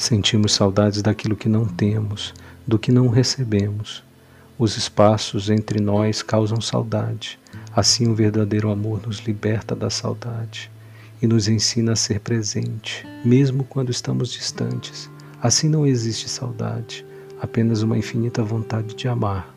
Sentimos saudades daquilo que não temos, do que não recebemos. Os espaços entre nós causam saudade. Assim, o verdadeiro amor nos liberta da saudade e nos ensina a ser presente, mesmo quando estamos distantes. Assim não existe saudade, apenas uma infinita vontade de amar.